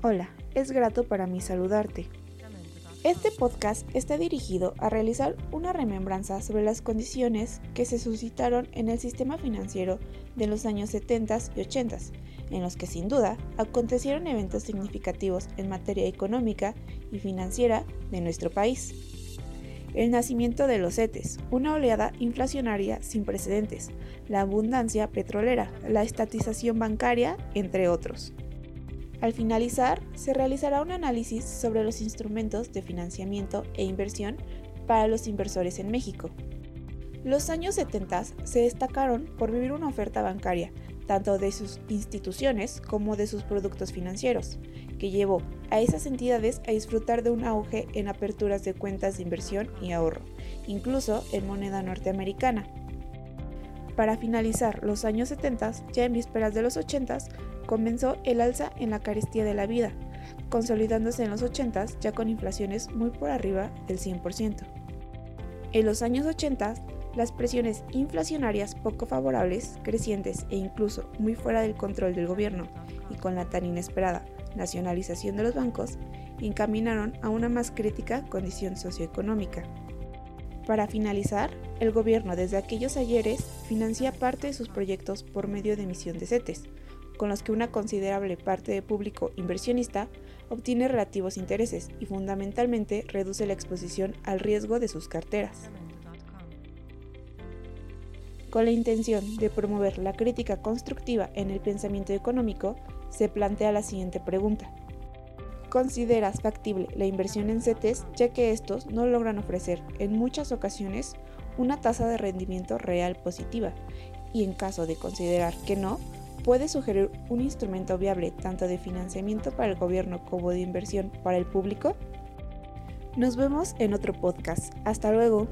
Hola, es grato para mí saludarte. Este podcast está dirigido a realizar una remembranza sobre las condiciones que se suscitaron en el sistema financiero de los años 70 y 80, en los que sin duda acontecieron eventos significativos en materia económica y financiera de nuestro país. El nacimiento de los CETES, una oleada inflacionaria sin precedentes, la abundancia petrolera, la estatización bancaria, entre otros. Al finalizar, se realizará un análisis sobre los instrumentos de financiamiento e inversión para los inversores en México. Los años 70 se destacaron por vivir una oferta bancaria, tanto de sus instituciones como de sus productos financieros, que llevó a esas entidades a disfrutar de un auge en aperturas de cuentas de inversión y ahorro, incluso en moneda norteamericana. Para finalizar los años 70, ya en vísperas de los 80, comenzó el alza en la carestía de la vida, consolidándose en los 80 ya con inflaciones muy por arriba del 100%. En los años 80, las presiones inflacionarias poco favorables, crecientes e incluso muy fuera del control del gobierno y con la tan inesperada nacionalización de los bancos, encaminaron a una más crítica condición socioeconómica. Para finalizar, el gobierno desde aquellos ayeres financia parte de sus proyectos por medio de emisión de CETES, con los que una considerable parte del público inversionista obtiene relativos intereses y fundamentalmente reduce la exposición al riesgo de sus carteras. Con la intención de promover la crítica constructiva en el pensamiento económico, se plantea la siguiente pregunta. ¿Consideras factible la inversión en CETES ya que estos no logran ofrecer en muchas ocasiones una tasa de rendimiento real positiva? Y en caso de considerar que no, puede sugerir un instrumento viable tanto de financiamiento para el gobierno como de inversión para el público? Nos vemos en otro podcast. Hasta luego.